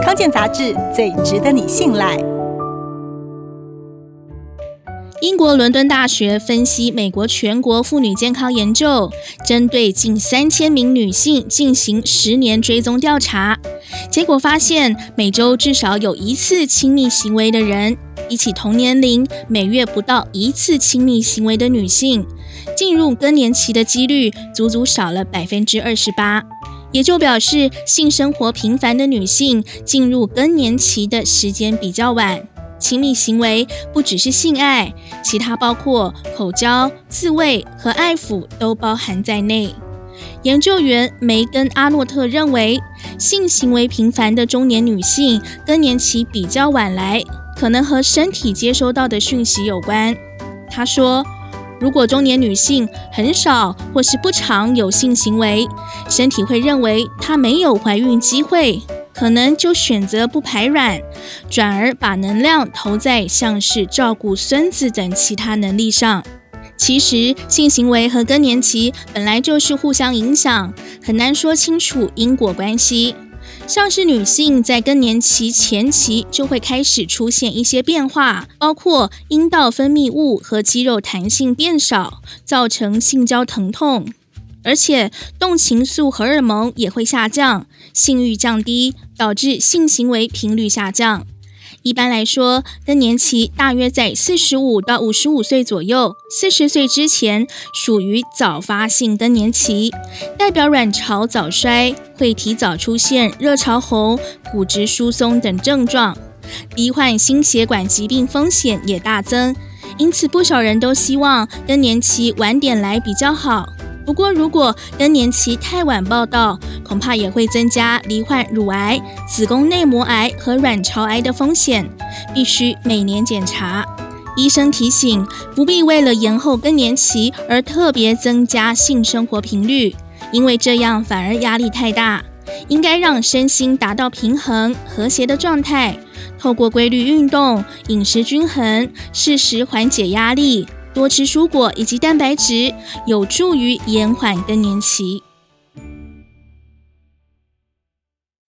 康健杂志最值得你信赖。英国伦敦大学分析美国全国妇女健康研究，针对近三千名女性进行十年追踪调查，结果发现，每周至少有一次亲密行为的人，比起同年龄每月不到一次亲密行为的女性，进入更年期的几率足足少了百分之二十八。也就表示，性生活频繁的女性进入更年期的时间比较晚。亲密行为不只是性爱，其他包括口交、自慰和爱抚都包含在内。研究员梅根·阿诺特认为，性行为频繁的中年女性更年期比较晚来，可能和身体接收到的讯息有关。他说，如果中年女性很少或是不常有性行为，身体会认为她没有怀孕机会。可能就选择不排卵，转而把能量投在像是照顾孙子等其他能力上。其实，性行为和更年期本来就是互相影响，很难说清楚因果关系。像是女性在更年期前期就会开始出现一些变化，包括阴道分泌物和肌肉弹性变少，造成性交疼痛。而且动情素荷尔蒙也会下降，性欲降低，导致性行为频率下降。一般来说，更年期大约在四十五到五十五岁左右，四十岁之前属于早发性更年期，代表卵巢早衰，会提早出现热潮红、骨质疏松等症状，罹患心血管疾病风险也大增。因此，不少人都希望更年期晚点来比较好。不过，如果更年期太晚报到，恐怕也会增加罹患乳癌、子宫内膜癌和卵巢癌的风险，必须每年检查。医生提醒，不必为了延后更年期而特别增加性生活频率，因为这样反而压力太大。应该让身心达到平衡和谐的状态，透过规律运动、饮食均衡，适时缓解压力。多吃蔬果以及蛋白质，有助于延缓更年期。